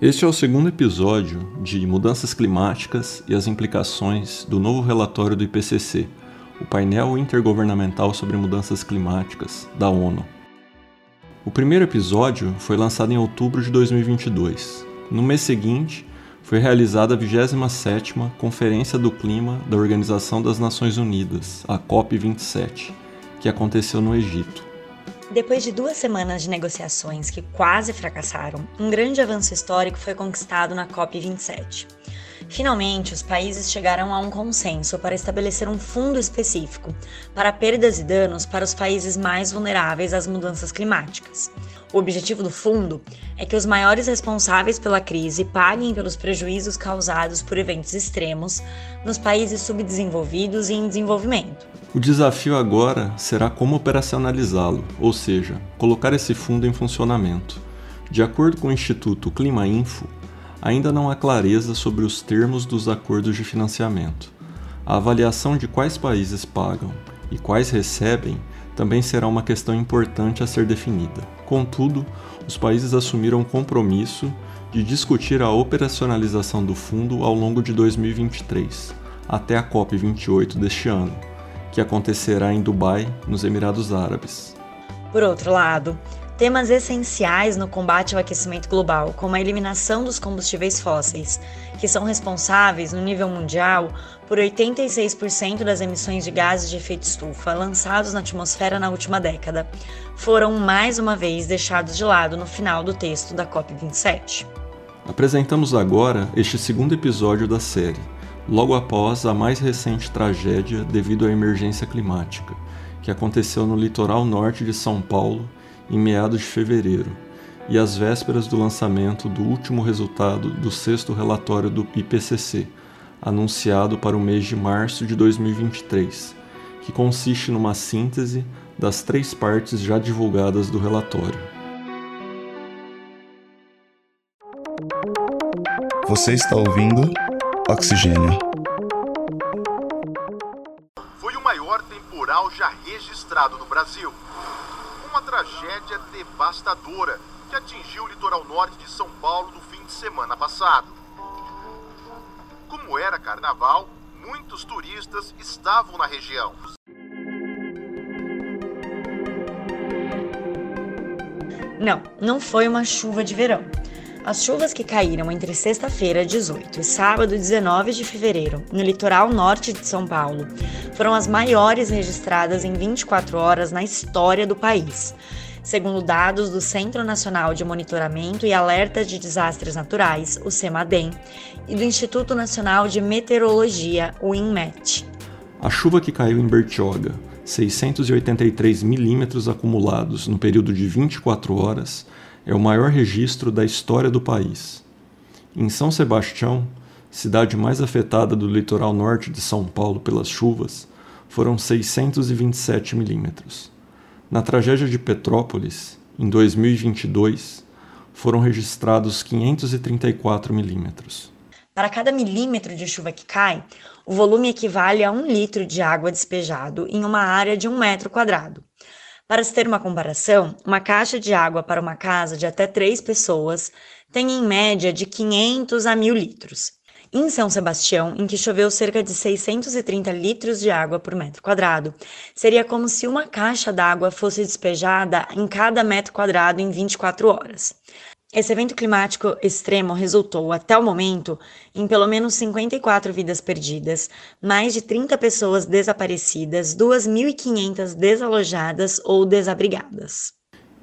Este é o segundo episódio de Mudanças Climáticas e as implicações do novo relatório do IPCC, o painel intergovernamental sobre mudanças climáticas da ONU. O primeiro episódio foi lançado em outubro de 2022. No mês seguinte, foi realizada a 27ª Conferência do Clima da Organização das Nações Unidas, a COP27, que aconteceu no Egito. Depois de duas semanas de negociações que quase fracassaram, um grande avanço histórico foi conquistado na COP27. Finalmente, os países chegaram a um consenso para estabelecer um fundo específico para perdas e danos para os países mais vulneráveis às mudanças climáticas. O objetivo do fundo é que os maiores responsáveis pela crise paguem pelos prejuízos causados por eventos extremos nos países subdesenvolvidos e em desenvolvimento. O desafio agora será como operacionalizá-lo, ou seja, colocar esse fundo em funcionamento. De acordo com o Instituto Clima Info, ainda não há clareza sobre os termos dos acordos de financiamento. A avaliação de quais países pagam e quais recebem também será uma questão importante a ser definida. Contudo, os países assumiram o compromisso de discutir a operacionalização do fundo ao longo de 2023, até a COP28 deste ano que acontecerá em Dubai, nos Emirados Árabes. Por outro lado, temas essenciais no combate ao aquecimento global, como a eliminação dos combustíveis fósseis, que são responsáveis, no nível mundial, por 86% das emissões de gases de efeito estufa lançados na atmosfera na última década, foram mais uma vez deixados de lado no final do texto da COP27. Apresentamos agora este segundo episódio da série logo após a mais recente tragédia devido à emergência climática, que aconteceu no litoral norte de São Paulo em meados de fevereiro, e às vésperas do lançamento do último resultado do sexto relatório do IPCC, anunciado para o mês de março de 2023, que consiste numa síntese das três partes já divulgadas do relatório. Você está ouvindo Oxigênio. Foi o maior temporal já registrado no Brasil. Uma tragédia devastadora que atingiu o litoral norte de São Paulo no fim de semana passado. Como era carnaval, muitos turistas estavam na região. Não, não foi uma chuva de verão. As chuvas que caíram entre sexta-feira, 18, e sábado, 19 de fevereiro, no litoral norte de São Paulo, foram as maiores registradas em 24 horas na história do país. Segundo dados do Centro Nacional de Monitoramento e Alerta de Desastres Naturais, o CEMADEM, e do Instituto Nacional de Meteorologia, o INMET. A chuva que caiu em Bertioga, 683 milímetros acumulados no período de 24 horas, é o maior registro da história do país. Em São Sebastião, cidade mais afetada do litoral norte de São Paulo pelas chuvas, foram 627 milímetros. Na tragédia de Petrópolis, em 2022, foram registrados 534 milímetros. Para cada milímetro de chuva que cai, o volume equivale a um litro de água despejado em uma área de um metro quadrado. Para se ter uma comparação, uma caixa de água para uma casa de até três pessoas tem em média de 500 a 1000 litros. Em São Sebastião, em que choveu cerca de 630 litros de água por metro quadrado, seria como se uma caixa d'água fosse despejada em cada metro quadrado em 24 horas. Esse evento climático extremo resultou, até o momento, em pelo menos 54 vidas perdidas, mais de 30 pessoas desaparecidas, 2.500 desalojadas ou desabrigadas.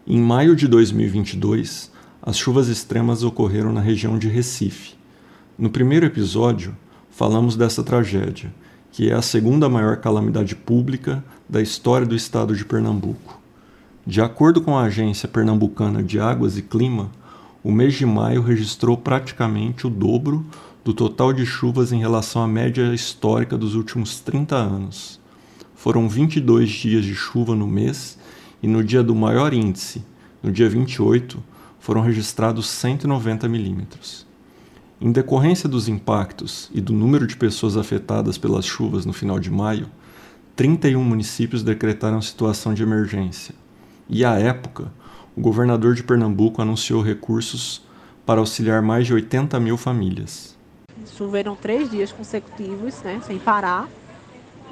Em maio de 2022, as chuvas extremas ocorreram na região de Recife. No primeiro episódio, falamos dessa tragédia, que é a segunda maior calamidade pública da história do estado de Pernambuco. De acordo com a Agência Pernambucana de Águas e Clima, o mês de maio registrou praticamente o dobro do total de chuvas em relação à média histórica dos últimos 30 anos. Foram 22 dias de chuva no mês e no dia do maior índice, no dia 28, foram registrados 190 milímetros. Em decorrência dos impactos e do número de pessoas afetadas pelas chuvas no final de maio, 31 municípios decretaram situação de emergência, E à época, o governador de Pernambuco anunciou recursos para auxiliar mais de 80 mil famílias. Choveram três dias consecutivos, né, sem parar.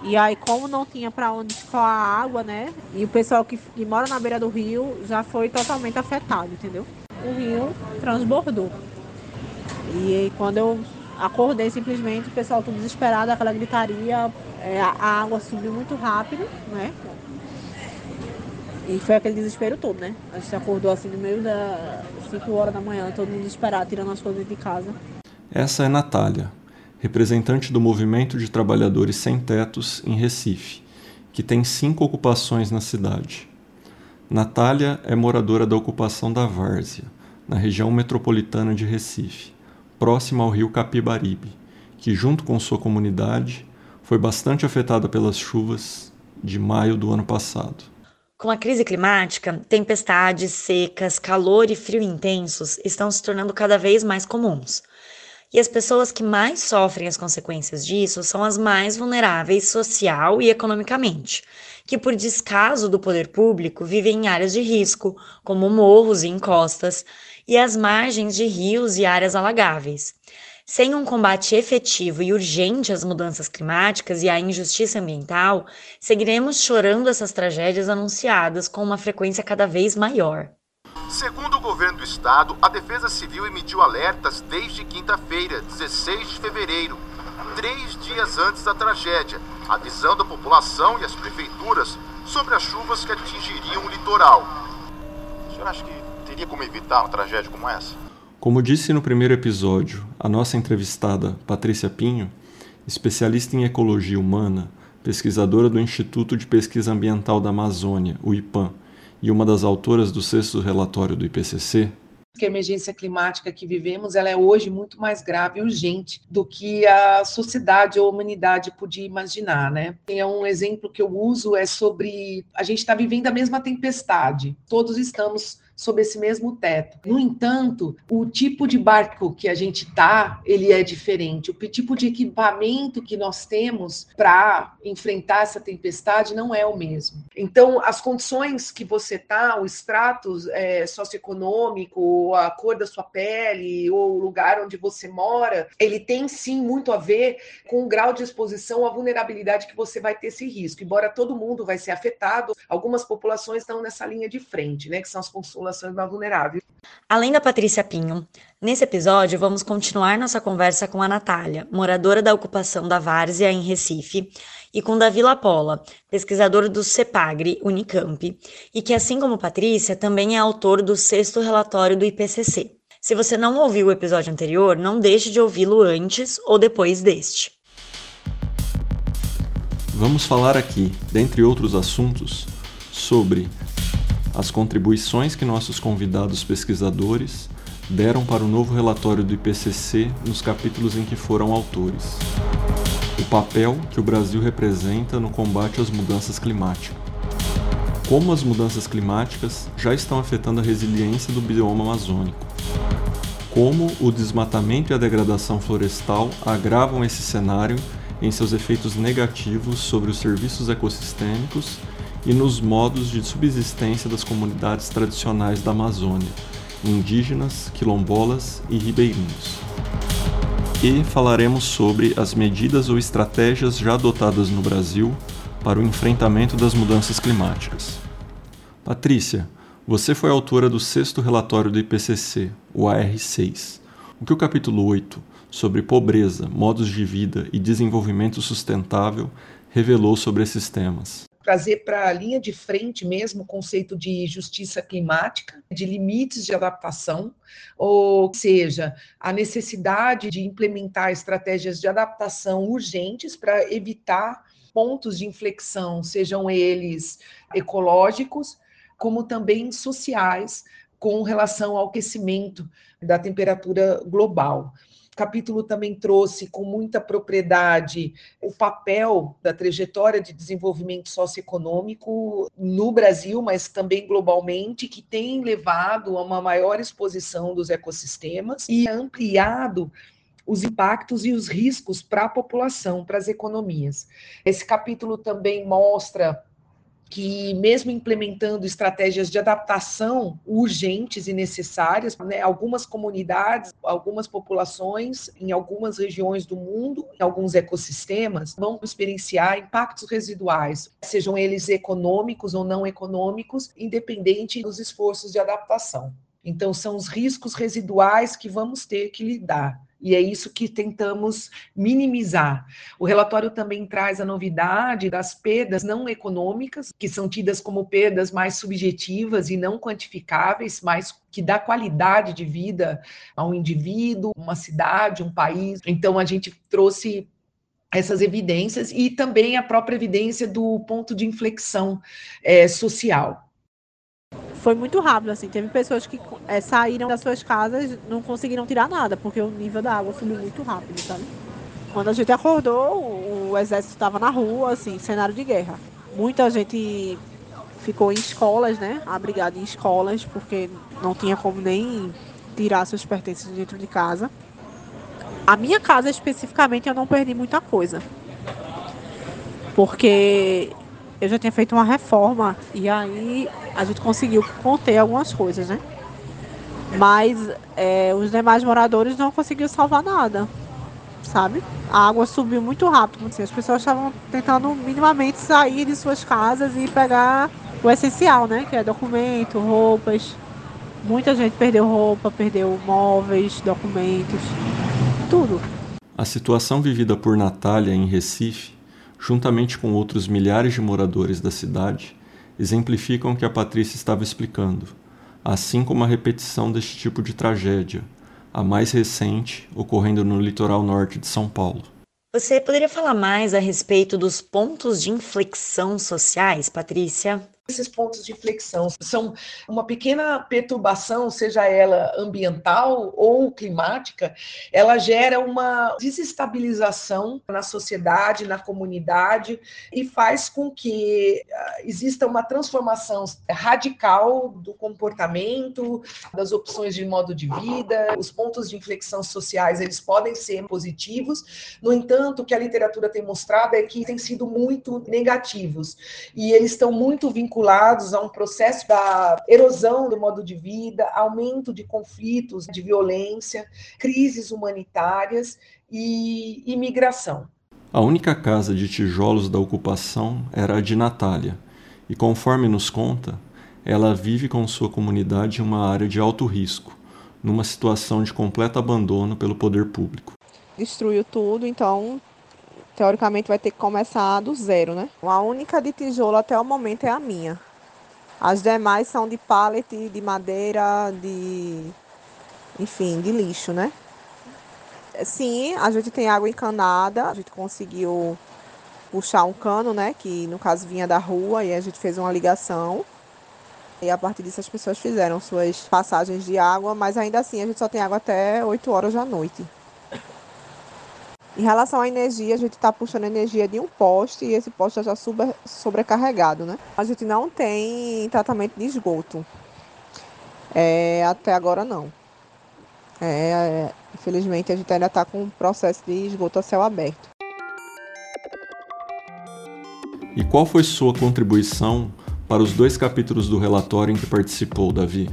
E aí, como não tinha para onde escoar a água, né? E o pessoal que, que mora na beira do rio já foi totalmente afetado, entendeu? O rio transbordou. E aí, quando eu acordei, simplesmente o pessoal todo desesperado, aquela gritaria, é, a água subiu muito rápido, né? E foi aquele desespero todo, né? A gente acordou assim no meio das 5 horas da manhã, todo mundo desesperado, tirando as coisas de casa. Essa é Natália, representante do Movimento de Trabalhadores Sem Tetos em Recife, que tem cinco ocupações na cidade. Natália é moradora da ocupação da Várzea, na região metropolitana de Recife, próxima ao rio Capibaribe, que, junto com sua comunidade, foi bastante afetada pelas chuvas de maio do ano passado. Com a crise climática, tempestades, secas, calor e frio intensos estão se tornando cada vez mais comuns. E as pessoas que mais sofrem as consequências disso são as mais vulneráveis social e economicamente, que por descaso do poder público vivem em áreas de risco, como morros e encostas, e as margens de rios e áreas alagáveis. Sem um combate efetivo e urgente às mudanças climáticas e à injustiça ambiental, seguiremos chorando essas tragédias anunciadas com uma frequência cada vez maior. Segundo o governo do estado, a Defesa Civil emitiu alertas desde quinta-feira, 16 de fevereiro, três dias antes da tragédia, avisando a população e as prefeituras sobre as chuvas que atingiriam o litoral. O senhor acha que teria como evitar uma tragédia como essa? Como disse no primeiro episódio, a nossa entrevistada Patrícia Pinho, especialista em ecologia humana, pesquisadora do Instituto de Pesquisa Ambiental da Amazônia, o IPAM, e uma das autoras do sexto relatório do IPCC, que a emergência climática que vivemos ela é hoje muito mais grave e urgente do que a sociedade ou a humanidade podia imaginar, né? Tem um exemplo que eu uso é sobre a gente está vivendo a mesma tempestade. Todos estamos sob esse mesmo teto. No entanto, o tipo de barco que a gente tá, ele é diferente. O tipo de equipamento que nós temos para enfrentar essa tempestade não é o mesmo. Então, as condições que você tá, o extrato é, socioeconômico, a cor da sua pele, ou o lugar onde você mora, ele tem sim muito a ver com o grau de exposição à vulnerabilidade que você vai ter esse risco. Embora todo mundo vai ser afetado, algumas populações estão nessa linha de frente, né, que são as populações mais vulneráveis. Além da Patrícia Pinho, nesse episódio vamos continuar nossa conversa com a Natália, moradora da ocupação da Várzea em Recife, e com Davi Lapola, pesquisador do CEPAGRE Unicamp, e que, assim como Patrícia, também é autor do sexto relatório do IPCC. Se você não ouviu o episódio anterior, não deixe de ouvi-lo antes ou depois deste. Vamos falar aqui, dentre outros assuntos, sobre as contribuições que nossos convidados pesquisadores deram para o novo relatório do IPCC nos capítulos em que foram autores. O papel que o Brasil representa no combate às mudanças climáticas. Como as mudanças climáticas já estão afetando a resiliência do bioma amazônico. Como o desmatamento e a degradação florestal agravam esse cenário em seus efeitos negativos sobre os serviços ecossistêmicos e nos modos de subsistência das comunidades tradicionais da Amazônia, indígenas, quilombolas e ribeirinhos. E falaremos sobre as medidas ou estratégias já adotadas no Brasil para o enfrentamento das mudanças climáticas. Patrícia, você foi autora do sexto relatório do IPCC, o AR6. O que o capítulo 8, sobre pobreza, modos de vida e desenvolvimento sustentável, revelou sobre esses temas? Trazer para a linha de frente mesmo o conceito de justiça climática, de limites de adaptação, ou seja, a necessidade de implementar estratégias de adaptação urgentes para evitar pontos de inflexão, sejam eles ecológicos, como também sociais, com relação ao aquecimento da temperatura global. Capítulo também trouxe com muita propriedade o papel da trajetória de desenvolvimento socioeconômico no Brasil, mas também globalmente, que tem levado a uma maior exposição dos ecossistemas e ampliado os impactos e os riscos para a população, para as economias. Esse capítulo também mostra que, mesmo implementando estratégias de adaptação urgentes e necessárias, né, algumas comunidades, algumas populações, em algumas regiões do mundo, em alguns ecossistemas, vão experienciar impactos residuais, sejam eles econômicos ou não econômicos, independente dos esforços de adaptação. Então, são os riscos residuais que vamos ter que lidar. E é isso que tentamos minimizar. O relatório também traz a novidade das perdas não econômicas, que são tidas como perdas mais subjetivas e não quantificáveis, mas que dá qualidade de vida ao indivíduo, uma cidade, um país. Então a gente trouxe essas evidências e também a própria evidência do ponto de inflexão é, social foi muito rápido, assim. Teve pessoas que é, saíram das suas casas não conseguiram tirar nada, porque o nível da água subiu muito rápido, sabe? Quando a gente acordou, o exército estava na rua, assim, cenário de guerra. Muita gente ficou em escolas, né? Abrigada em escolas, porque não tinha como nem tirar seus pertences dentro de casa. A minha casa especificamente eu não perdi muita coisa. Porque eu já tinha feito uma reforma e aí a gente conseguiu conter algumas coisas, né? Mas é, os demais moradores não conseguiram salvar nada, sabe? A água subiu muito rápido, assim, as pessoas estavam tentando minimamente sair de suas casas e pegar o essencial, né? Que é documento, roupas. Muita gente perdeu roupa, perdeu móveis, documentos, tudo. A situação vivida por Natália em Recife, juntamente com outros milhares de moradores da cidade, exemplificam o que a Patrícia estava explicando, assim como a repetição deste tipo de tragédia, a mais recente ocorrendo no litoral norte de São Paulo. Você poderia falar mais a respeito dos pontos de inflexão sociais, Patrícia? Esses pontos de inflexão são uma pequena perturbação, seja ela ambiental ou climática, ela gera uma desestabilização na sociedade, na comunidade e faz com que ah, exista uma transformação radical do comportamento, das opções de modo de vida. Os pontos de inflexão sociais, eles podem ser positivos, no entanto, o que a literatura tem mostrado é que têm sido muito negativos e eles estão muito vinculados vinculados a um processo da erosão do modo de vida, aumento de conflitos, de violência, crises humanitárias e imigração. A única casa de tijolos da ocupação era a de Natália, e conforme nos conta, ela vive com sua comunidade em uma área de alto risco, numa situação de completo abandono pelo poder público. Destruiu tudo, então teoricamente vai ter que começar do zero, né? A única de tijolo até o momento é a minha. As demais são de pallet, de madeira, de enfim, de lixo, né? Sim, a gente tem água encanada, a gente conseguiu puxar um cano, né, que no caso vinha da rua e a gente fez uma ligação. E a partir disso as pessoas fizeram suas passagens de água, mas ainda assim a gente só tem água até 8 horas da noite. Em relação à energia, a gente está puxando energia de um poste e esse poste já está super, sobrecarregado, né? A gente não tem tratamento de esgoto. É, até agora não. É, é, infelizmente a gente ainda está com um processo de esgoto a céu aberto. E qual foi sua contribuição para os dois capítulos do relatório em que participou, Davi?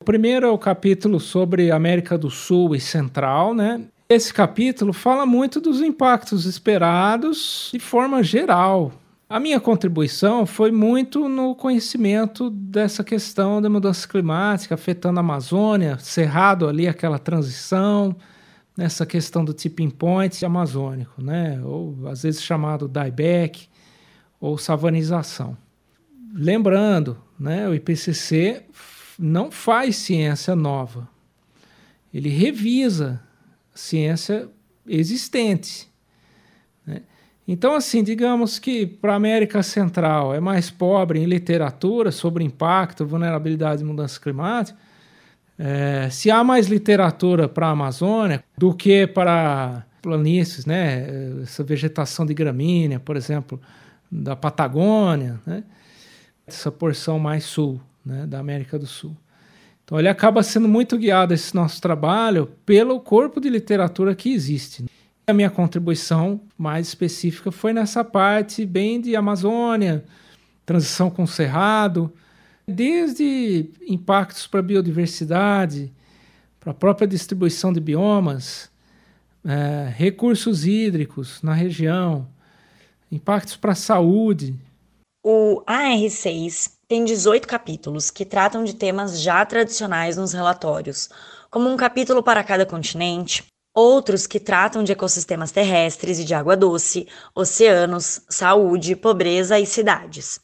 O primeiro é o capítulo sobre América do Sul e Central, né? Esse capítulo fala muito dos impactos esperados de forma geral. A minha contribuição foi muito no conhecimento dessa questão da mudança climática afetando a Amazônia, cerrado ali aquela transição, nessa questão do tipping point amazônico, né? ou às vezes chamado dieback ou savanização. Lembrando, né, o IPCC não faz ciência nova, ele revisa ciência existente. Né? Então, assim, digamos que para a América Central é mais pobre em literatura sobre impacto, vulnerabilidade e mudança climática, é, se há mais literatura para a Amazônia do que para planícies, né? essa vegetação de gramínea, por exemplo, da Patagônia, né? essa porção mais sul né? da América do Sul. Então ele acaba sendo muito guiado esse nosso trabalho pelo corpo de literatura que existe. A minha contribuição mais específica foi nessa parte bem de Amazônia, transição com o cerrado, desde impactos para a biodiversidade, para a própria distribuição de biomas, é, recursos hídricos na região, impactos para a saúde. O AR6 tem 18 capítulos que tratam de temas já tradicionais nos relatórios, como um capítulo para cada continente, outros que tratam de ecossistemas terrestres e de água doce, oceanos, saúde, pobreza e cidades.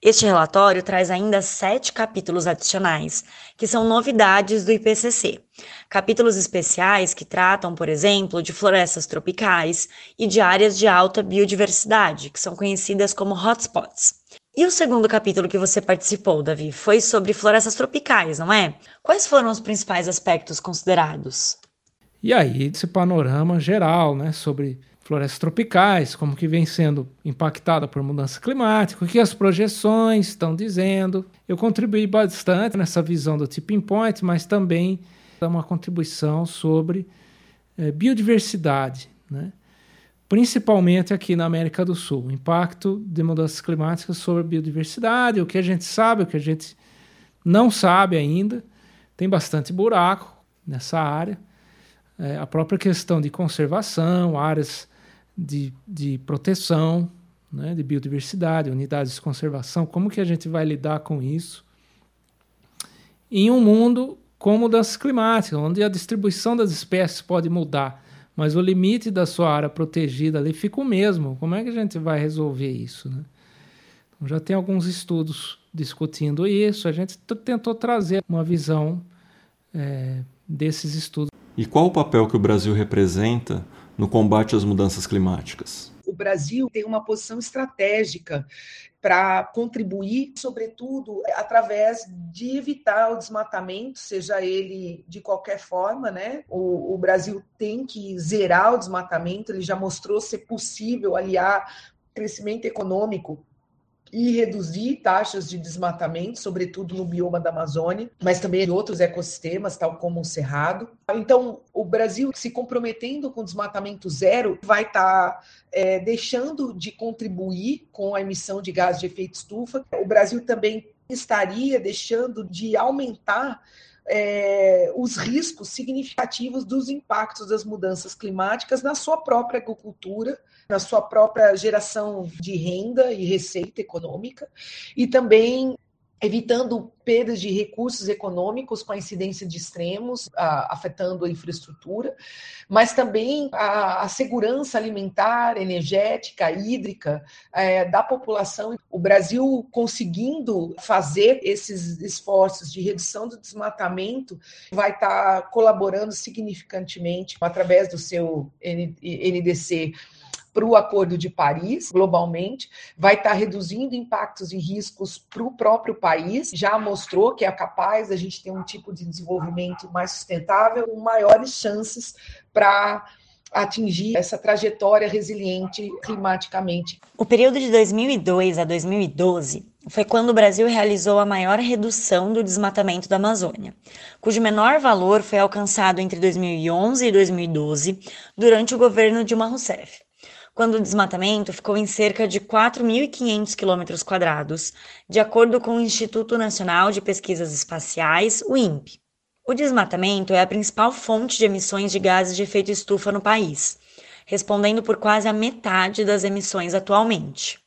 Este relatório traz ainda sete capítulos adicionais, que são novidades do IPCC. Capítulos especiais que tratam, por exemplo, de florestas tropicais e de áreas de alta biodiversidade, que são conhecidas como hotspots. E o segundo capítulo que você participou, Davi, foi sobre florestas tropicais, não é? Quais foram os principais aspectos considerados? E aí, esse panorama geral, né, sobre florestas tropicais, como que vem sendo impactada por mudança climática, o que as projeções estão dizendo. Eu contribuí bastante nessa visão do tipping point, mas também uma contribuição sobre é, biodiversidade, né? Principalmente aqui na América do Sul, o impacto de mudanças climáticas sobre a biodiversidade, o que a gente sabe, o que a gente não sabe ainda, tem bastante buraco nessa área. É, a própria questão de conservação, áreas de, de proteção, né, de biodiversidade, unidades de conservação, como que a gente vai lidar com isso? Em um mundo com mudanças climáticas, onde a distribuição das espécies pode mudar, mas o limite da sua área protegida ali fica o mesmo. Como é que a gente vai resolver isso? Né? Então, já tem alguns estudos discutindo isso, a gente tentou trazer uma visão é, desses estudos. E qual o papel que o Brasil representa no combate às mudanças climáticas? O Brasil tem uma posição estratégica para contribuir, sobretudo através de evitar o desmatamento, seja ele de qualquer forma, né? O, o, Brasil tem que zerar o desmatamento, ele já mostrou ser possível aliar crescimento econômico e reduzir taxas de desmatamento, sobretudo no bioma da Amazônia, mas também em outros ecossistemas, tal como o cerrado. Então, o Brasil se comprometendo com desmatamento zero vai estar tá, é, deixando de contribuir com a emissão de gás de efeito estufa. O Brasil também estaria deixando de aumentar é, os riscos significativos dos impactos das mudanças climáticas na sua própria agricultura, na sua própria geração de renda e receita econômica, e também evitando perdas de recursos econômicos com a incidência de extremos, a, afetando a infraestrutura, mas também a, a segurança alimentar, energética, hídrica é, da população. O Brasil conseguindo fazer esses esforços de redução do desmatamento vai estar colaborando significantemente através do seu NDC para o Acordo de Paris, globalmente, vai estar tá reduzindo impactos e riscos para o próprio país, já mostrou que é capaz a gente ter um tipo de desenvolvimento mais sustentável, com maiores chances para atingir essa trajetória resiliente climaticamente. O período de 2002 a 2012 foi quando o Brasil realizou a maior redução do desmatamento da Amazônia, cujo menor valor foi alcançado entre 2011 e 2012 durante o governo Dilma Rousseff quando o desmatamento ficou em cerca de 4.500 km quadrados, de acordo com o Instituto Nacional de Pesquisas Espaciais, o INPE. O desmatamento é a principal fonte de emissões de gases de efeito estufa no país, respondendo por quase a metade das emissões atualmente.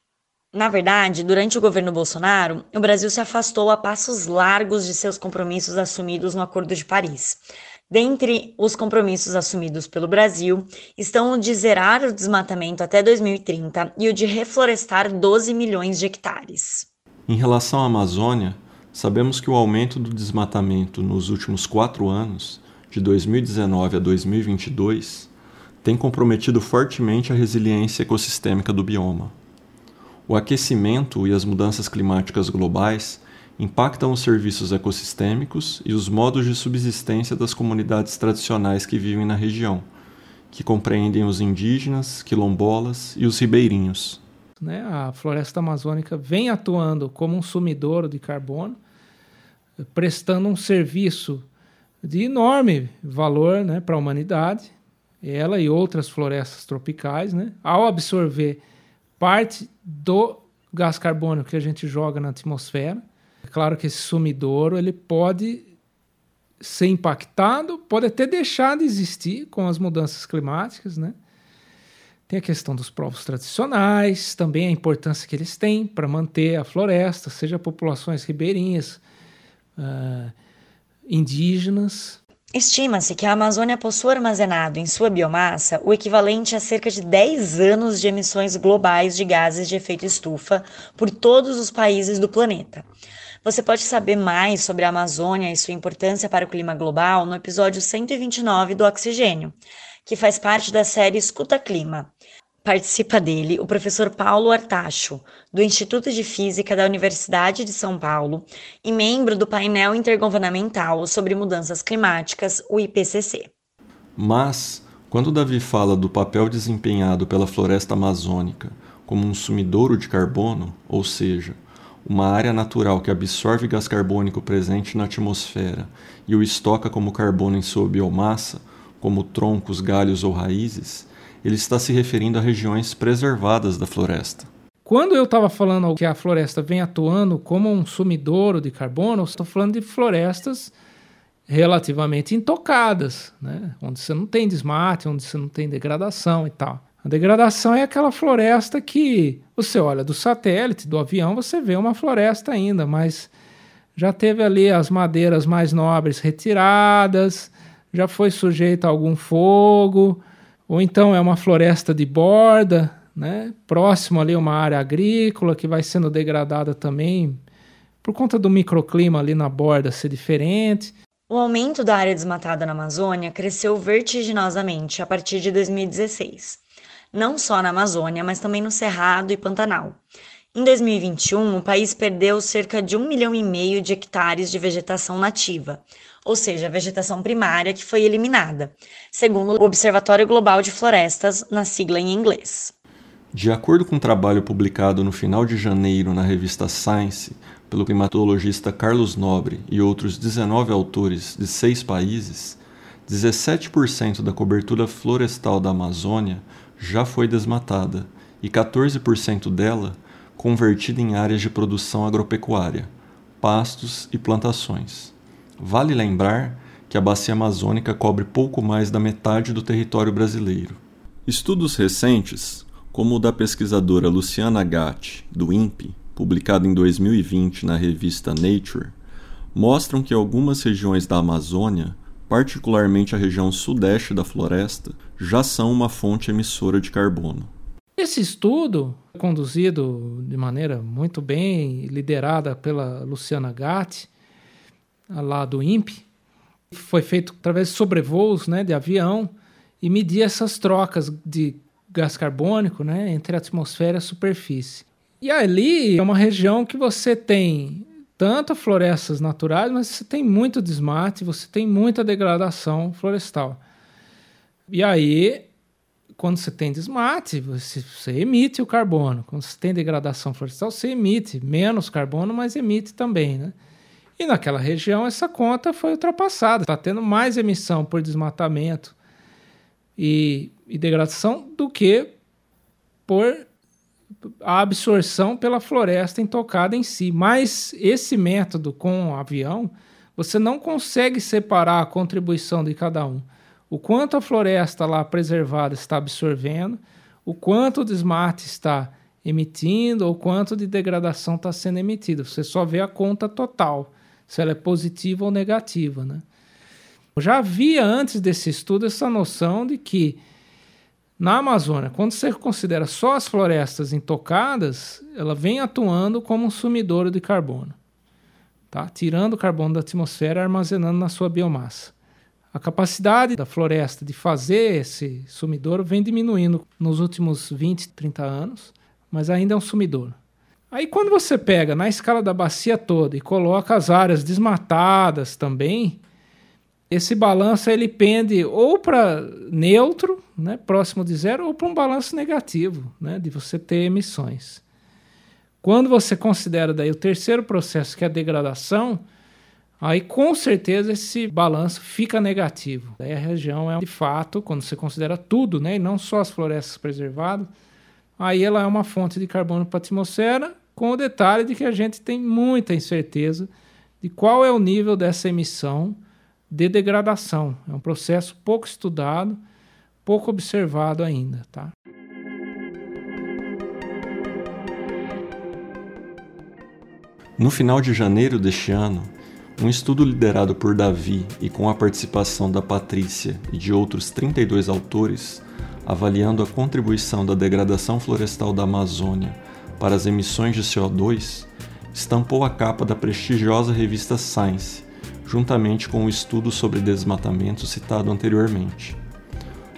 Na verdade, durante o governo Bolsonaro, o Brasil se afastou a passos largos de seus compromissos assumidos no Acordo de Paris, Dentre os compromissos assumidos pelo Brasil estão o de zerar o desmatamento até 2030 e o de reflorestar 12 milhões de hectares. Em relação à Amazônia, sabemos que o aumento do desmatamento nos últimos quatro anos, de 2019 a 2022, tem comprometido fortemente a resiliência ecossistêmica do bioma. O aquecimento e as mudanças climáticas globais impactam os serviços ecossistêmicos e os modos de subsistência das comunidades tradicionais que vivem na região, que compreendem os indígenas, quilombolas e os ribeirinhos. Né, a floresta amazônica vem atuando como um sumidor de carbono, prestando um serviço de enorme valor né, para a humanidade, ela e outras florestas tropicais, né, ao absorver parte do gás carbônico que a gente joga na atmosfera. É claro que esse sumidouro ele pode ser impactado, pode até deixar de existir com as mudanças climáticas, né? Tem a questão dos povos tradicionais, também a importância que eles têm para manter a floresta, seja populações ribeirinhas, uh, indígenas. Estima-se que a Amazônia possui armazenado em sua biomassa o equivalente a cerca de 10 anos de emissões globais de gases de efeito estufa por todos os países do planeta. Você pode saber mais sobre a Amazônia e sua importância para o clima global no episódio 129 do Oxigênio, que faz parte da série Escuta Clima. Participa dele o professor Paulo Artacho, do Instituto de Física da Universidade de São Paulo e membro do painel intergovernamental sobre mudanças climáticas, o IPCC. Mas, quando Davi fala do papel desempenhado pela floresta amazônica como um sumidouro de carbono, ou seja, uma área natural que absorve gás carbônico presente na atmosfera e o estoca como carbono em sua biomassa, como troncos, galhos ou raízes, ele está se referindo a regiões preservadas da floresta. Quando eu estava falando que a floresta vem atuando como um sumidouro de carbono, estou falando de florestas relativamente intocadas, né? onde você não tem desmate, onde você não tem degradação e tal. A degradação é aquela floresta que você olha do satélite, do avião, você vê uma floresta ainda, mas já teve ali as madeiras mais nobres retiradas, já foi sujeita a algum fogo, ou então é uma floresta de borda, né? próximo ali uma área agrícola que vai sendo degradada também por conta do microclima ali na borda ser diferente. O aumento da área desmatada na Amazônia cresceu vertiginosamente a partir de 2016 não só na Amazônia, mas também no Cerrado e Pantanal. Em 2021, o país perdeu cerca de um milhão e meio de hectares de vegetação nativa, ou seja, a vegetação primária que foi eliminada, segundo o Observatório Global de Florestas, na sigla em inglês. De acordo com um trabalho publicado no final de janeiro na revista Science, pelo climatologista Carlos Nobre e outros 19 autores de seis países, 17% da cobertura florestal da Amazônia já foi desmatada e 14% dela convertida em áreas de produção agropecuária, pastos e plantações. Vale lembrar que a bacia amazônica cobre pouco mais da metade do território brasileiro. Estudos recentes, como o da pesquisadora Luciana Gatti, do INPE, publicado em 2020 na revista Nature, mostram que algumas regiões da Amazônia particularmente a região sudeste da floresta, já são uma fonte emissora de carbono. Esse estudo, conduzido de maneira muito bem, liderada pela Luciana Gatti, lá do INPE, foi feito através de sobrevoos né, de avião e medir essas trocas de gás carbônico né, entre a atmosfera e a superfície. E ali é uma região que você tem tanto florestas naturais, mas você tem muito desmate, você tem muita degradação florestal. E aí, quando você tem desmate, você, você, emite o carbono. Quando você tem degradação florestal, você emite menos carbono, mas emite também, né? E naquela região essa conta foi ultrapassada. Está tendo mais emissão por desmatamento e, e degradação do que por a absorção pela floresta intocada em si. Mas esse método com o avião, você não consegue separar a contribuição de cada um. O quanto a floresta lá preservada está absorvendo, o quanto o desmate está emitindo, ou quanto de degradação está sendo emitido. Você só vê a conta total, se ela é positiva ou negativa. Né? Já havia antes desse estudo essa noção de que na Amazônia, quando você considera só as florestas intocadas, ela vem atuando como um sumidouro de carbono, tá? tirando o carbono da atmosfera e armazenando na sua biomassa. A capacidade da floresta de fazer esse sumidouro vem diminuindo nos últimos 20, 30 anos, mas ainda é um sumidouro. Aí quando você pega na escala da bacia toda e coloca as áreas desmatadas também, esse balanço ele pende ou para neutro, né, próximo de zero, ou para um balanço negativo, né, de você ter emissões. Quando você considera daí o terceiro processo, que é a degradação, aí com certeza esse balanço fica negativo. Aí a região é de fato, quando você considera tudo, né, e não só as florestas preservadas, aí ela é uma fonte de carbono para a atmosfera com o detalhe de que a gente tem muita incerteza de qual é o nível dessa emissão de degradação. É um processo pouco estudado, pouco observado ainda, tá? No final de janeiro deste ano, um estudo liderado por Davi e com a participação da Patrícia e de outros 32 autores, avaliando a contribuição da degradação florestal da Amazônia para as emissões de CO2, estampou a capa da prestigiosa revista Science, juntamente com o estudo sobre desmatamento citado anteriormente.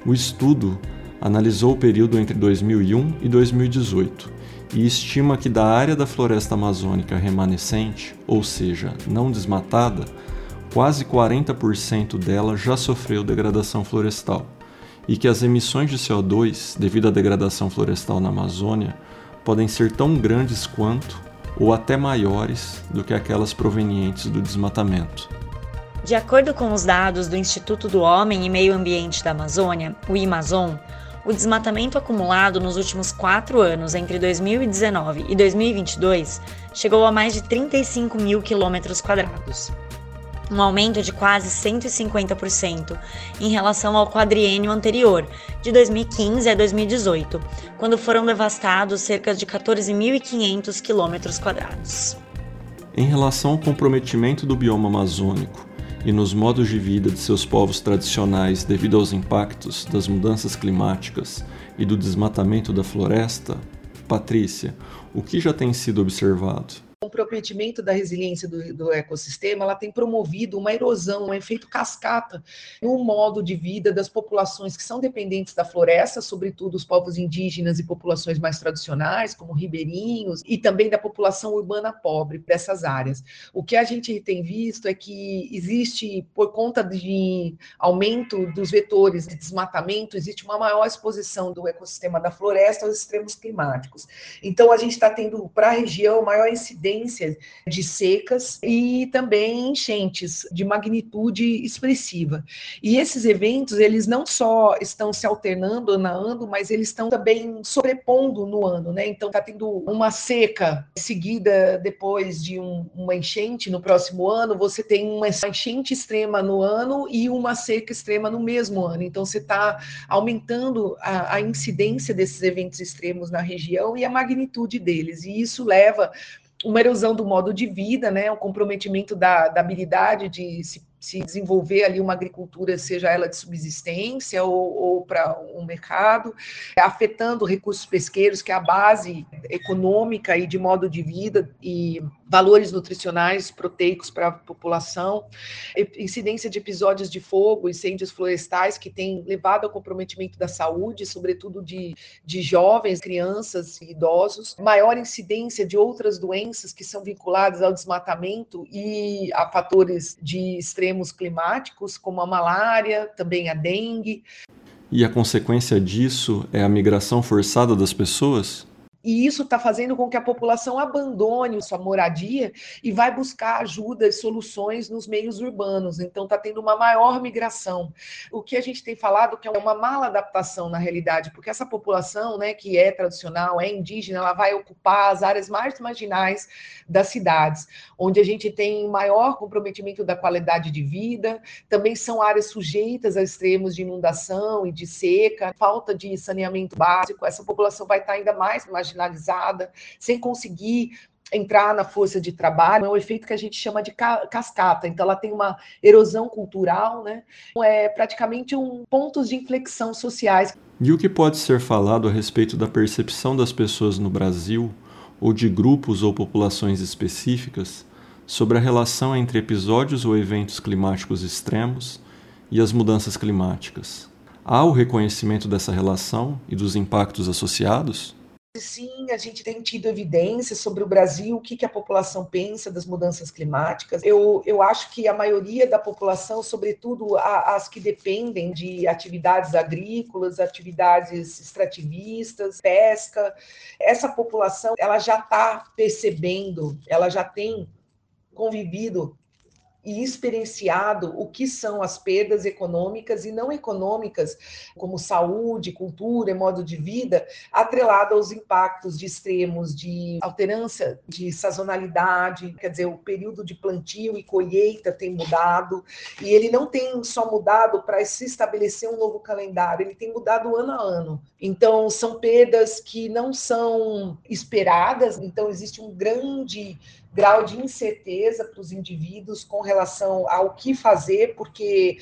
O estudo analisou o período entre 2001 e 2018 e estima que da área da floresta amazônica remanescente, ou seja, não desmatada, quase 40% dela já sofreu degradação florestal, e que as emissões de CO2 devido à degradação florestal na Amazônia podem ser tão grandes quanto ou até maiores do que aquelas provenientes do desmatamento. De acordo com os dados do Instituto do Homem e Meio Ambiente da Amazônia, o IMAZON, o desmatamento acumulado nos últimos quatro anos, entre 2019 e 2022, chegou a mais de 35 mil quilômetros quadrados. Um aumento de quase 150% em relação ao quadriênio anterior, de 2015 a 2018, quando foram devastados cerca de 14.500 quilômetros quadrados. Em relação ao comprometimento do bioma amazônico, e nos modos de vida de seus povos tradicionais devido aos impactos das mudanças climáticas e do desmatamento da floresta, Patrícia, o que já tem sido observado? Comprometimento da resiliência do, do, ecossistema, ela tem promovido uma erosão, um efeito cascata no modo de vida das populações que são dependentes da floresta, sobretudo os povos indígenas e populações mais tradicionais, como ribeirinhos, e também da população urbana pobre dessas áreas. O que a gente tem visto é que existe, por conta de aumento dos vetores de desmatamento, existe uma maior exposição do ecossistema da floresta aos extremos climáticos. Então, a gente está tendo para a região maior incidência de secas e também enchentes de magnitude expressiva. E esses eventos, eles não só estão se alternando na ano, mas eles estão também sobrepondo no ano, né? Então está tendo uma seca seguida depois de um, uma enchente no próximo ano, você tem uma enchente extrema no ano e uma seca extrema no mesmo ano. Então você está aumentando a, a incidência desses eventos extremos na região e a magnitude deles. E isso leva uma erosão do modo de vida, né, o comprometimento da, da habilidade de se se desenvolver ali uma agricultura, seja ela de subsistência ou, ou para um mercado, afetando recursos pesqueiros, que é a base econômica e de modo de vida e valores nutricionais proteicos para a população, incidência de episódios de fogo, incêndios florestais que têm levado ao comprometimento da saúde, sobretudo de, de jovens, crianças e idosos, maior incidência de outras doenças que são vinculadas ao desmatamento e a fatores de extremo extremos climáticos, como a malária, também a dengue. E a consequência disso é a migração forçada das pessoas? E isso está fazendo com que a população abandone sua moradia e vai buscar ajuda e soluções nos meios urbanos. Então está tendo uma maior migração. O que a gente tem falado que é uma mala adaptação na realidade, porque essa população, né, que é tradicional, é indígena, ela vai ocupar as áreas mais marginais das cidades, onde a gente tem maior comprometimento da qualidade de vida, também são áreas sujeitas a extremos de inundação e de seca, falta de saneamento básico. Essa população vai estar ainda mais marginal marginalizada, sem conseguir entrar na força de trabalho, é um efeito que a gente chama de cascata. Então, ela tem uma erosão cultural, né? É praticamente um pontos de inflexão sociais. E o que pode ser falado a respeito da percepção das pessoas no Brasil, ou de grupos ou populações específicas, sobre a relação entre episódios ou eventos climáticos extremos e as mudanças climáticas? Há o reconhecimento dessa relação e dos impactos associados? Sim, a gente tem tido evidências sobre o Brasil, o que, que a população pensa das mudanças climáticas. Eu, eu acho que a maioria da população, sobretudo as que dependem de atividades agrícolas, atividades extrativistas, pesca, essa população ela já está percebendo, ela já tem convivido e experienciado o que são as perdas econômicas e não econômicas, como saúde, cultura modo de vida, atrelado aos impactos de extremos de alterância de sazonalidade, quer dizer, o período de plantio e colheita tem mudado, e ele não tem só mudado para se estabelecer um novo calendário, ele tem mudado ano a ano. Então, são perdas que não são esperadas, então existe um grande grau de incerteza para os indivíduos com relação ao que fazer, porque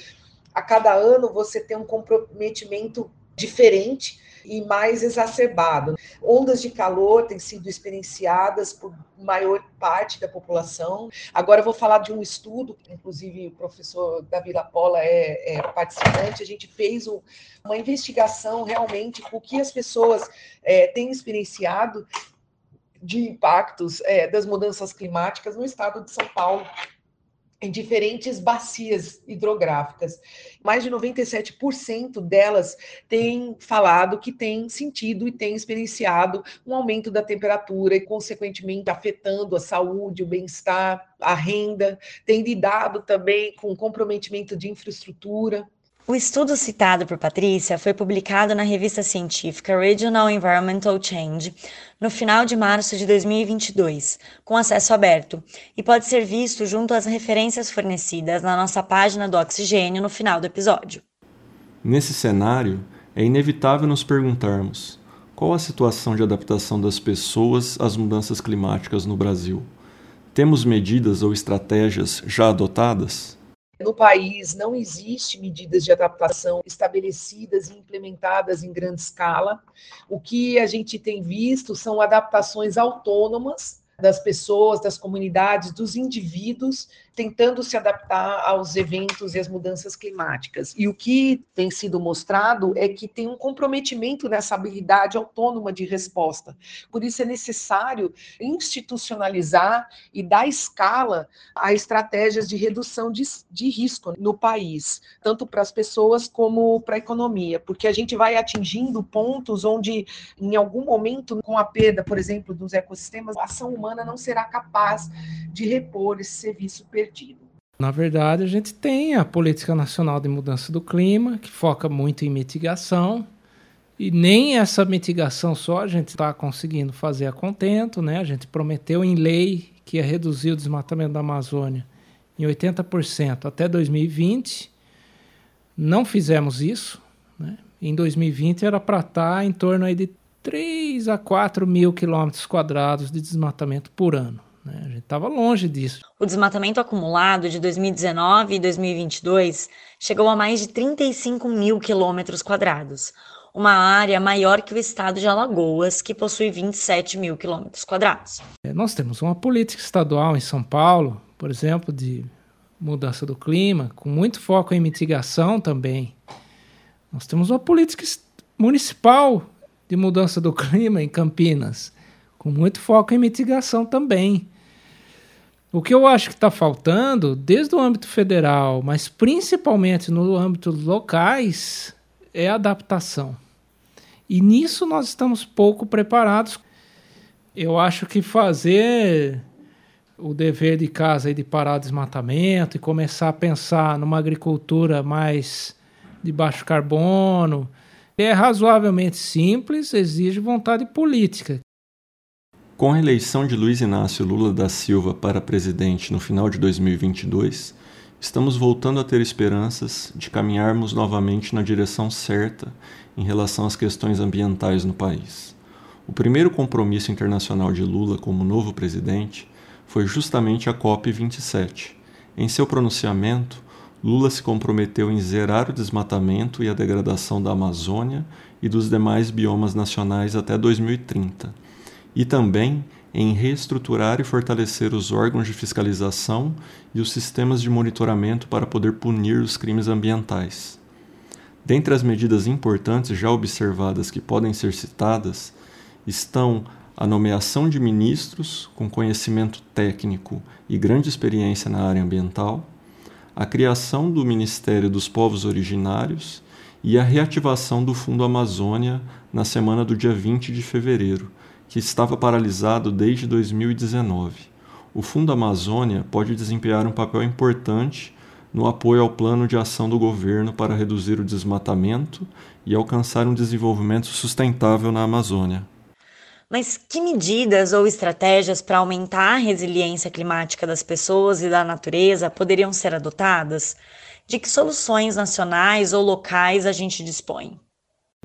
a cada ano você tem um comprometimento diferente e mais exacerbado. Ondas de calor têm sido experienciadas por maior parte da população. Agora eu vou falar de um estudo, inclusive o professor Davi Lapola é, é participante, a gente fez um, uma investigação realmente com o que as pessoas é, têm experienciado de impactos é, das mudanças climáticas no estado de São Paulo, em diferentes bacias hidrográficas. Mais de 97% delas têm falado que têm sentido e têm experienciado um aumento da temperatura e, consequentemente, afetando a saúde, o bem-estar, a renda, têm lidado também com comprometimento de infraestrutura. O estudo citado por Patrícia foi publicado na revista científica Regional Environmental Change no final de março de 2022, com acesso aberto, e pode ser visto junto às referências fornecidas na nossa página do Oxigênio no final do episódio. Nesse cenário, é inevitável nos perguntarmos: qual a situação de adaptação das pessoas às mudanças climáticas no Brasil? Temos medidas ou estratégias já adotadas? No país não existe medidas de adaptação estabelecidas e implementadas em grande escala. O que a gente tem visto são adaptações autônomas das pessoas, das comunidades, dos indivíduos tentando se adaptar aos eventos e às mudanças climáticas. E o que tem sido mostrado é que tem um comprometimento nessa habilidade autônoma de resposta. Por isso é necessário institucionalizar e dar escala a estratégias de redução de, de risco no país, tanto para as pessoas como para a economia, porque a gente vai atingindo pontos onde, em algum momento, com a perda, por exemplo, dos ecossistemas, a ação humana não será capaz de repor esse serviço perdido. Na verdade, a gente tem a Política Nacional de Mudança do Clima, que foca muito em mitigação, e nem essa mitigação só a gente está conseguindo fazer a contento, né? A gente prometeu em lei que ia reduzir o desmatamento da Amazônia em 80% até 2020. Não fizemos isso. Né? Em 2020 era para estar tá em torno aí de 3 a 4 mil quilômetros quadrados de desmatamento por ano. Né? A gente estava longe disso. O desmatamento acumulado de 2019 e 2022 chegou a mais de 35 mil quilômetros quadrados, uma área maior que o estado de Alagoas, que possui 27 mil quilômetros quadrados. É, nós temos uma política estadual em São Paulo, por exemplo, de mudança do clima, com muito foco em mitigação também. Nós temos uma política municipal de mudança do clima em Campinas, com muito foco em mitigação também. O que eu acho que está faltando, desde o âmbito federal, mas principalmente no âmbito locais, é adaptação. E nisso nós estamos pouco preparados. Eu acho que fazer o dever de casa de parar desmatamento e começar a pensar numa agricultura mais de baixo carbono é razoavelmente simples, exige vontade política. Com a eleição de Luiz Inácio Lula da Silva para presidente no final de 2022, estamos voltando a ter esperanças de caminharmos novamente na direção certa em relação às questões ambientais no país. O primeiro compromisso internacional de Lula como novo presidente foi justamente a COP27. Em seu pronunciamento, Lula se comprometeu em zerar o desmatamento e a degradação da Amazônia e dos demais biomas nacionais até 2030 e também em reestruturar e fortalecer os órgãos de fiscalização e os sistemas de monitoramento para poder punir os crimes ambientais. Dentre as medidas importantes já observadas que podem ser citadas estão a nomeação de ministros com conhecimento técnico e grande experiência na área ambiental, a criação do Ministério dos Povos Originários e a reativação do Fundo Amazônia na semana do dia 20 de fevereiro, que estava paralisado desde 2019. o Fundo Amazônia pode desempenhar um papel importante no apoio ao plano de ação do governo para reduzir o desmatamento e alcançar um desenvolvimento sustentável na Amazônia. Mas que medidas ou estratégias para aumentar a resiliência climática das pessoas e da natureza poderiam ser adotadas? De que soluções nacionais ou locais a gente dispõe?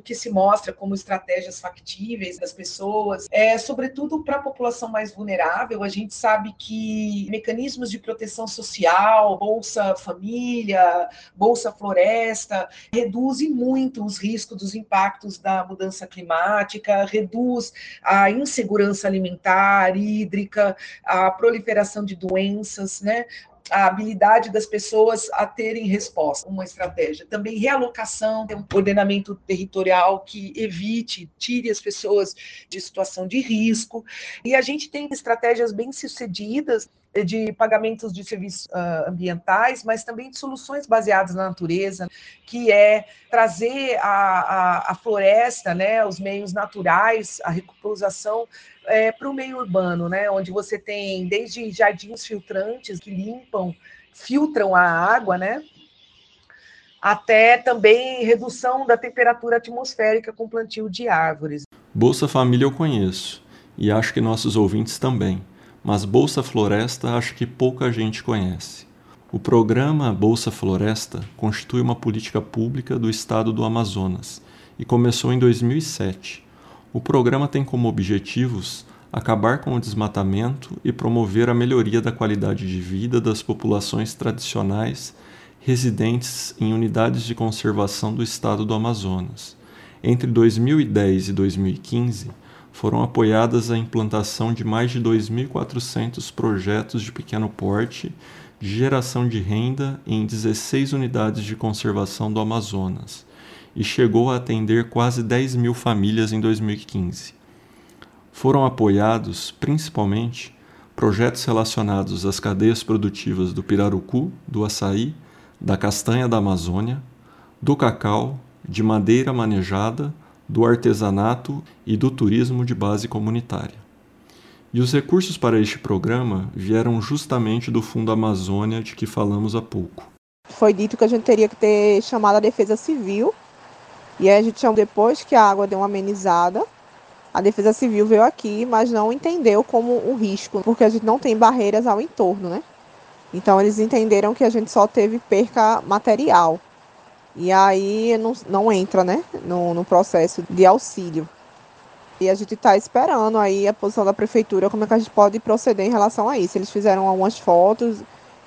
Que se mostra como estratégias factíveis das pessoas, é sobretudo para a população mais vulnerável. A gente sabe que mecanismos de proteção social, Bolsa Família, Bolsa Floresta, reduzem muito os riscos dos impactos da mudança climática, reduz a insegurança alimentar, hídrica, a proliferação de doenças, né? A habilidade das pessoas a terem resposta, uma estratégia. Também realocação, um ordenamento territorial que evite, tire as pessoas de situação de risco. E a gente tem estratégias bem sucedidas de pagamentos de serviços uh, ambientais, mas também de soluções baseadas na natureza, que é trazer a, a, a floresta, né, os meios naturais, a recuperação é, para o meio urbano, né, onde você tem desde jardins filtrantes que limpam, filtram a água, né, até também redução da temperatura atmosférica com plantio de árvores. Bolsa Família eu conheço e acho que nossos ouvintes também mas Bolsa Floresta acho que pouca gente conhece. O programa Bolsa Floresta constitui uma política pública do estado do Amazonas e começou em 2007. O programa tem como objetivos acabar com o desmatamento e promover a melhoria da qualidade de vida das populações tradicionais residentes em unidades de conservação do estado do Amazonas. Entre 2010 e 2015, foram apoiadas a implantação de mais de 2.400 projetos de pequeno porte de geração de renda em 16 unidades de conservação do Amazonas e chegou a atender quase 10 mil famílias em 2015. Foram apoiados, principalmente, projetos relacionados às cadeias produtivas do pirarucu, do açaí, da castanha da Amazônia, do cacau, de madeira manejada, do artesanato e do turismo de base comunitária. E os recursos para este programa vieram justamente do Fundo Amazônia de que falamos há pouco. Foi dito que a gente teria que ter chamado a Defesa Civil, e aí a gente chamou depois que a água deu uma amenizada. A Defesa Civil veio aqui, mas não entendeu como um risco, porque a gente não tem barreiras ao entorno, né? Então eles entenderam que a gente só teve perca material. E aí não, não entra né, no, no processo de auxílio. E a gente está esperando aí a posição da prefeitura, como é que a gente pode proceder em relação a isso. Eles fizeram algumas fotos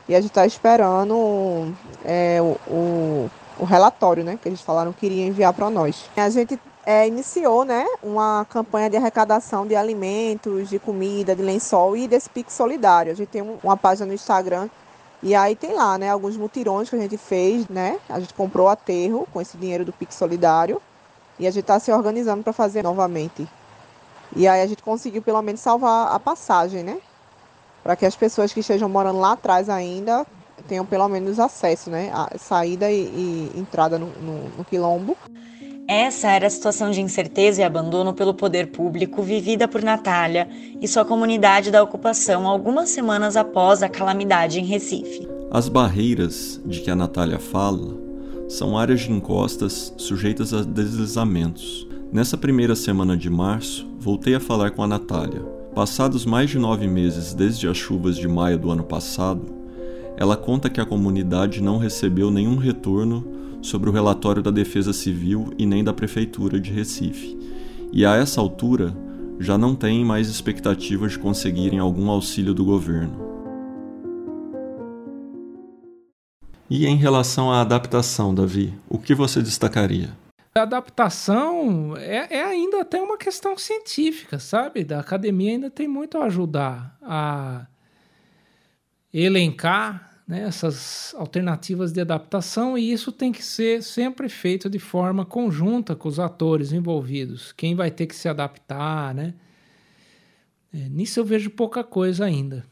e a gente está esperando é, o, o, o, relatório, né? Que eles falaram que iria enviar para nós. A gente é, iniciou né, uma campanha de arrecadação de alimentos, de comida, de lençol e desse Pix Solidário. A gente tem um, uma página no Instagram e aí tem lá, né, alguns mutirões que a gente fez, né? A gente comprou aterro com esse dinheiro do Pix Solidário e a gente está se organizando para fazer novamente. E aí a gente conseguiu pelo menos salvar a passagem, né? Para que as pessoas que estejam morando lá atrás ainda tenham pelo menos acesso, né? A saída e, e entrada no, no, no quilombo. Essa era a situação de incerteza e abandono pelo poder público vivida por Natália e sua comunidade da ocupação algumas semanas após a calamidade em Recife. As barreiras de que a Natália fala são áreas de encostas sujeitas a deslizamentos. Nessa primeira semana de março, voltei a falar com a Natália. Passados mais de nove meses desde as chuvas de maio do ano passado, ela conta que a comunidade não recebeu nenhum retorno sobre o relatório da Defesa Civil e nem da Prefeitura de Recife. E a essa altura, já não têm mais expectativas de conseguirem algum auxílio do governo. E em relação à adaptação, Davi, o que você destacaria? A adaptação é, é, ainda até uma questão científica, sabe? Da academia ainda tem muito a ajudar a elencar né, essas alternativas de adaptação, e isso tem que ser sempre feito de forma conjunta com os atores envolvidos. Quem vai ter que se adaptar, né? É, nisso eu vejo pouca coisa ainda.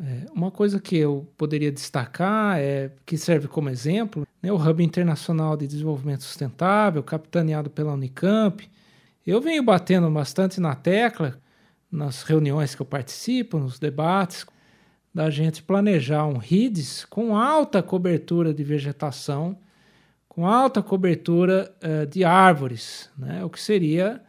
É, uma coisa que eu poderia destacar, é que serve como exemplo, né, o Hub Internacional de Desenvolvimento Sustentável, capitaneado pela Unicamp. Eu venho batendo bastante na tecla nas reuniões que eu participo, nos debates, da gente planejar um RIDS com alta cobertura de vegetação, com alta cobertura uh, de árvores, né? o que seria,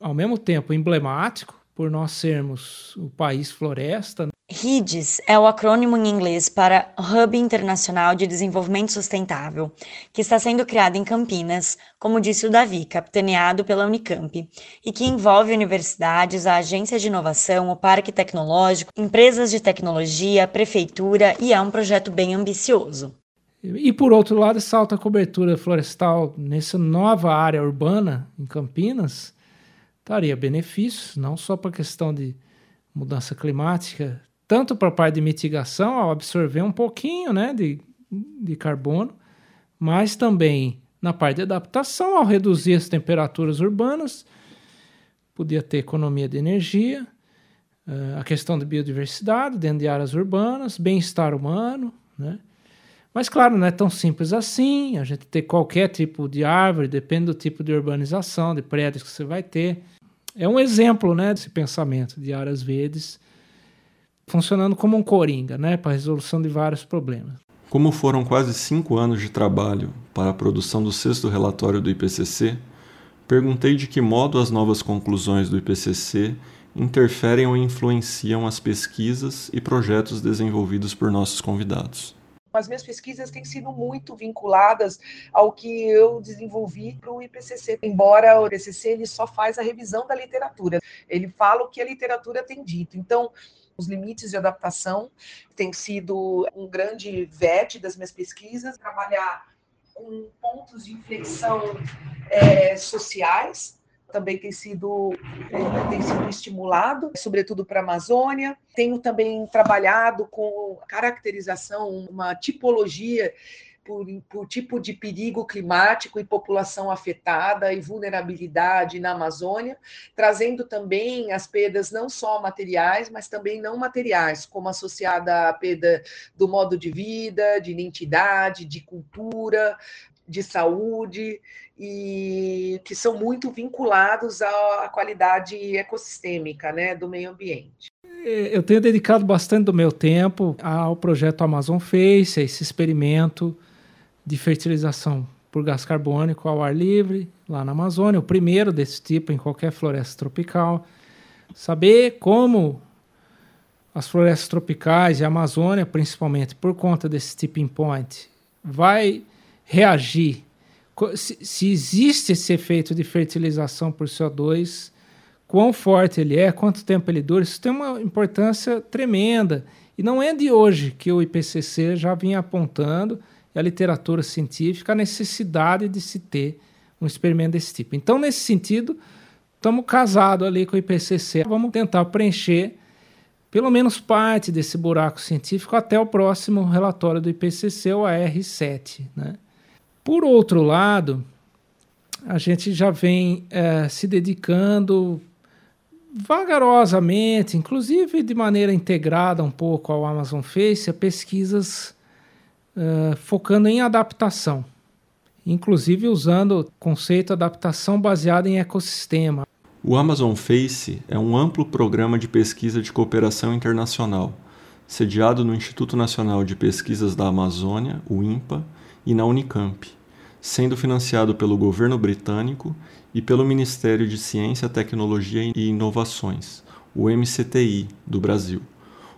ao mesmo tempo, emblemático, por nós sermos o país floresta. RIDES é o acrônimo em inglês para Hub Internacional de Desenvolvimento Sustentável, que está sendo criado em Campinas, como disse o Davi, capitaneado pela Unicamp, e que envolve universidades, a agência de inovação, o parque tecnológico, empresas de tecnologia, prefeitura e é um projeto bem ambicioso. E por outro lado, essa alta cobertura florestal nessa nova área urbana em Campinas traria benefícios, não só para a questão de mudança climática, tanto para a parte de mitigação, ao absorver um pouquinho né, de, de carbono, mas também na parte de adaptação, ao reduzir as temperaturas urbanas, podia ter economia de energia, uh, a questão de biodiversidade dentro de áreas urbanas, bem-estar humano, né? Mas, claro, não é tão simples assim. A gente ter qualquer tipo de árvore, depende do tipo de urbanização, de prédios que você vai ter. É um exemplo né, desse pensamento de áreas verdes funcionando como um coringa né, para a resolução de vários problemas. Como foram quase cinco anos de trabalho para a produção do sexto relatório do IPCC, perguntei de que modo as novas conclusões do IPCC interferem ou influenciam as pesquisas e projetos desenvolvidos por nossos convidados as minhas pesquisas têm sido muito vinculadas ao que eu desenvolvi para o IPCC. Embora o IPCC ele só faz a revisão da literatura, ele fala o que a literatura tem dito. Então, os limites de adaptação tem sido um grande vete das minhas pesquisas, trabalhar com pontos de inflexão é, sociais, também tem sido, é, tem sido estimulado, sobretudo para a Amazônia. Tenho também trabalhado com caracterização, uma tipologia por, por, tipo de perigo climático e população afetada e vulnerabilidade na Amazônia, trazendo também as perdas não só materiais, mas também não materiais, como associada à perda do modo de vida, de identidade, de cultura, de saúde e que são muito vinculados à qualidade ecossistêmica né, do meio ambiente. É, eu tenho dedicado bastante do meu tempo ao projeto Amazon Face, a esse experimento de fertilização por gás carbônico ao ar livre, lá na Amazônia, o primeiro desse tipo em qualquer floresta tropical. Saber como as florestas tropicais e a Amazônia, principalmente por conta desse tipping point, vai reagir se, existe esse efeito de fertilização por CO2, quão forte ele é, quanto tempo ele dura, isso tem uma importância tremenda. E não é de hoje que o IPCC já vinha apontando, e a literatura científica, a necessidade de se ter um experimento desse tipo. Então, nesse sentido, estamos casados ali com o IPCC. Vamos tentar preencher pelo menos parte desse buraco científico até o próximo relatório do IPCC, o AR7. Né? Por outro lado, a gente já vem é, se dedicando vagarosamente, inclusive de maneira integrada um pouco ao Amazon Face, a pesquisas uh, focando em adaptação, inclusive usando o conceito adaptação baseada em ecossistema. O Amazon Face é um amplo programa de pesquisa de cooperação internacional, sediado no Instituto Nacional de Pesquisas da Amazônia, o INPA, e na Unicamp, sendo financiado pelo governo britânico e pelo Ministério de Ciência, Tecnologia e Inovações, o MCTI, do Brasil.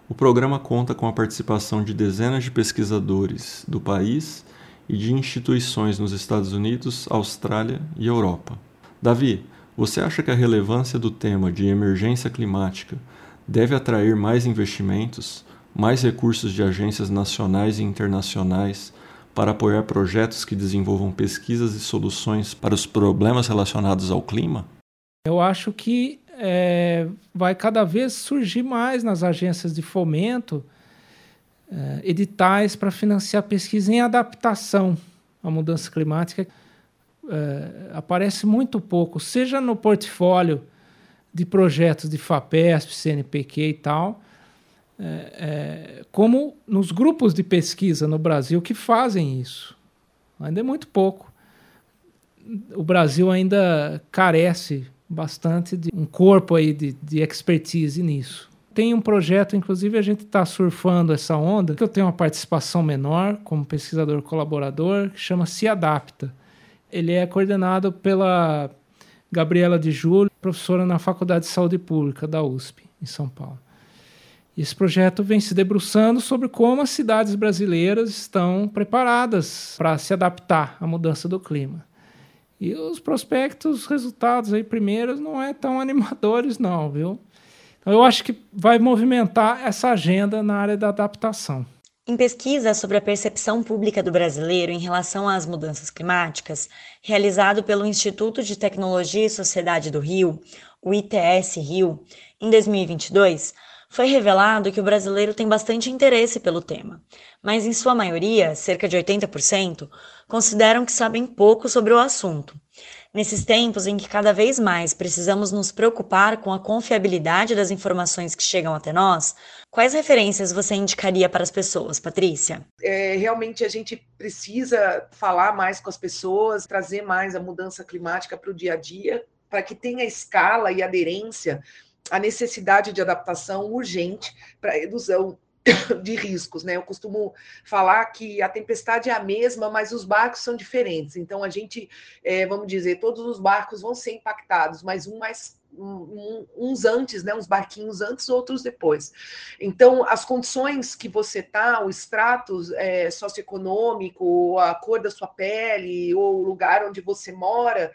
O programa conta com a participação de dezenas de pesquisadores do país e de instituições nos Estados Unidos, Austrália e Europa. Davi, você acha que a relevância do tema de emergência climática deve atrair mais investimentos, mais recursos de agências nacionais e internacionais para apoiar projetos que desenvolvam pesquisas e soluções para os problemas relacionados ao clima? Eu acho que é, vai cada vez surgir mais nas agências de fomento é, editais para financiar pesquisa em adaptação à mudança climática. É, aparece muito pouco, seja no portfólio de projetos de FAPESP, CNPq e tal, é, é, como nos grupos de pesquisa no Brasil que fazem isso. Ainda é muito pouco. O Brasil ainda carece bastante de um corpo aí de, de expertise nisso. Tem um projeto, inclusive a gente está surfando essa onda, que eu tenho uma participação menor como pesquisador colaborador, que chama Se Adapta. Ele é coordenado pela Gabriela de Júlio, professora na Faculdade de Saúde Pública da USP, em São Paulo. Esse projeto vem se debruçando sobre como as cidades brasileiras estão preparadas para se adaptar à mudança do clima. E os prospectos, os resultados aí primeiros não é tão animadores não, viu? Então eu acho que vai movimentar essa agenda na área da adaptação. Em pesquisa sobre a percepção pública do brasileiro em relação às mudanças climáticas, realizado pelo Instituto de Tecnologia e Sociedade do Rio, o ITS Rio, em 2022, foi revelado que o brasileiro tem bastante interesse pelo tema, mas em sua maioria, cerca de 80%, consideram que sabem pouco sobre o assunto. Nesses tempos em que cada vez mais precisamos nos preocupar com a confiabilidade das informações que chegam até nós, quais referências você indicaria para as pessoas, Patrícia? É, realmente a gente precisa falar mais com as pessoas, trazer mais a mudança climática para o dia a dia, para que tenha escala e aderência a necessidade de adaptação urgente para a redução de riscos, né? Eu costumo falar que a tempestade é a mesma, mas os barcos são diferentes. Então a gente, é, vamos dizer, todos os barcos vão ser impactados, mas um mais um, uns antes, né, uns barquinhos antes, outros depois. Então, as condições que você está, o extrato é, socioeconômico, a cor da sua pele, ou o lugar onde você mora,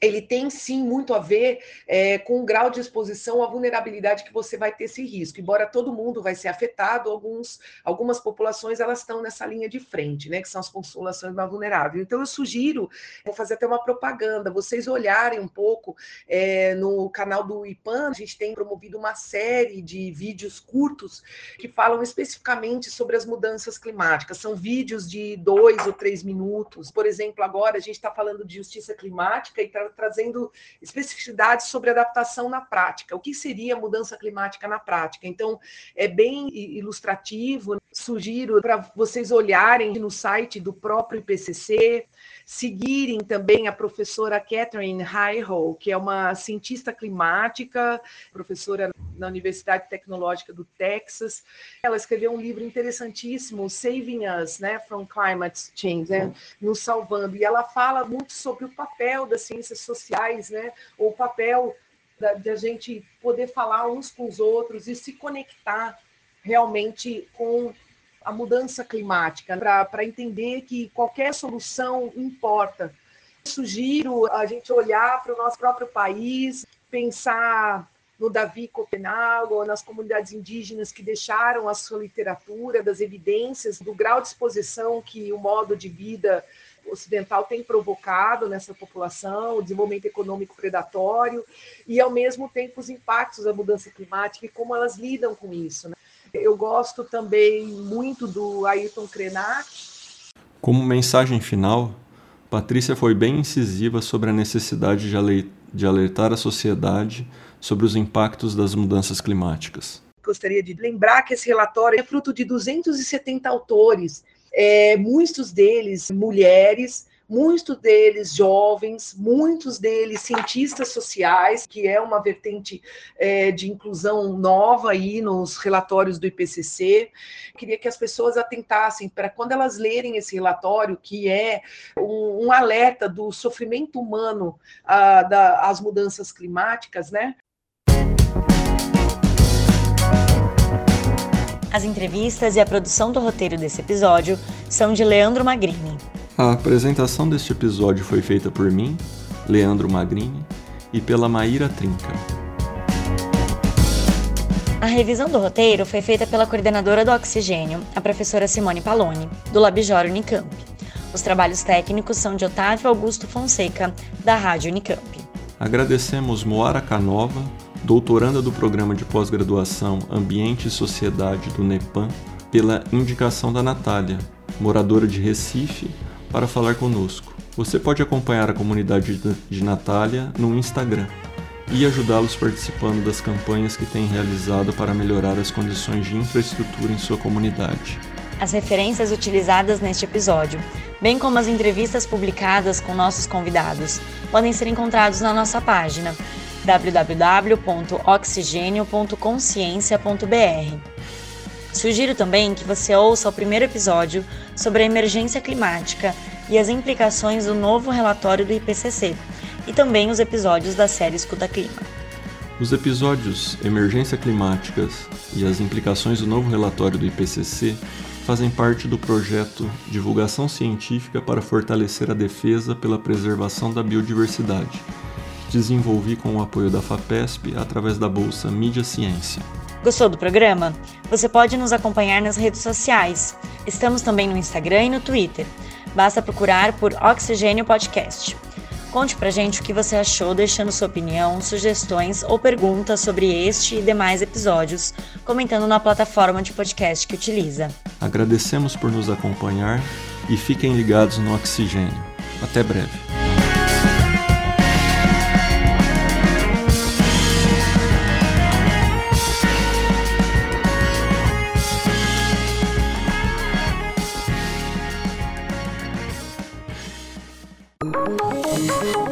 ele tem sim muito a ver é, com o grau de exposição à vulnerabilidade que você vai ter esse risco. Embora todo mundo vai ser afetado, alguns, algumas populações elas estão nessa linha de frente, né? Que são as populações mais vulneráveis. Então eu sugiro, vou fazer até uma propaganda, vocês olharem um pouco é, no canal do IPAN, a gente tem promovido uma série de vídeos curtos que falam especificamente sobre as mudanças climáticas. São vídeos de dois ou três minutos. Por exemplo, agora a gente está falando de justiça climática e tra trazendo especificidades sobre adaptação na prática. O que seria mudança climática na prática? Então, é bem ilustrativo. Sugiro para vocês olharem no site do próprio IPCC, seguirem também a professora Catherine Hyho, que é uma cientista climática, professora na Universidade Tecnológica do Texas. Ela escreveu um livro interessantíssimo, Saving Us, né, from Climate Change, né, nos salvando. E ela fala muito sobre o papel das ciências sociais, né, o papel da, de a gente poder falar uns com os outros e se conectar realmente com a mudança climática, para entender que qualquer solução importa. Sugiro a gente olhar para o nosso próprio país, pensar no Davi Copenhague, nas comunidades indígenas que deixaram a sua literatura, das evidências do grau de exposição que o modo de vida ocidental tem provocado nessa população, o desenvolvimento econômico predatório e, ao mesmo tempo, os impactos da mudança climática e como elas lidam com isso. Né? Eu gosto também muito do Ayrton Krenak. Como mensagem final, Patrícia foi bem incisiva sobre a necessidade de alertar a sociedade sobre os impactos das mudanças climáticas. Gostaria de lembrar que esse relatório é fruto de 270 autores, é, muitos deles mulheres, muitos deles jovens, muitos deles cientistas sociais, que é uma vertente é, de inclusão nova aí nos relatórios do IPCC. Queria que as pessoas atentassem para quando elas lerem esse relatório, que é um, um alerta do sofrimento humano às mudanças climáticas, né? As entrevistas e a produção do roteiro desse episódio são de Leandro Magrini. A apresentação deste episódio foi feita por mim, Leandro Magrini, e pela Maíra Trinca. A revisão do roteiro foi feita pela coordenadora do Oxigênio, a professora Simone Paloni, do Labjor Unicamp. Os trabalhos técnicos são de Otávio Augusto Fonseca, da Rádio Unicamp. Agradecemos Moara Canova, doutoranda do programa de pós-graduação Ambiente e Sociedade do NEPAM, pela indicação da Natália, moradora de Recife, para falar conosco. Você pode acompanhar a comunidade de Natália no Instagram e ajudá-los participando das campanhas que tem realizado para melhorar as condições de infraestrutura em sua comunidade. As referências utilizadas neste episódio bem como as entrevistas publicadas com nossos convidados, podem ser encontrados na nossa página www.oxigênio.consciência.br. Sugiro também que você ouça o primeiro episódio sobre a emergência climática e as implicações do novo relatório do IPCC, e também os episódios da série Escuta Clima. Os episódios Emergência Climáticas e as implicações do novo relatório do IPCC fazem parte do projeto Divulgação Científica para Fortalecer a Defesa pela Preservação da Biodiversidade, desenvolvi com o apoio da FAPESP através da Bolsa Mídia Ciência. Gostou do programa? Você pode nos acompanhar nas redes sociais. Estamos também no Instagram e no Twitter. Basta procurar por Oxigênio Podcast. Conte pra gente o que você achou, deixando sua opinião, sugestões ou perguntas sobre este e demais episódios, comentando na plataforma de podcast que utiliza. Agradecemos por nos acompanhar e fiquem ligados no Oxigênio. Até breve.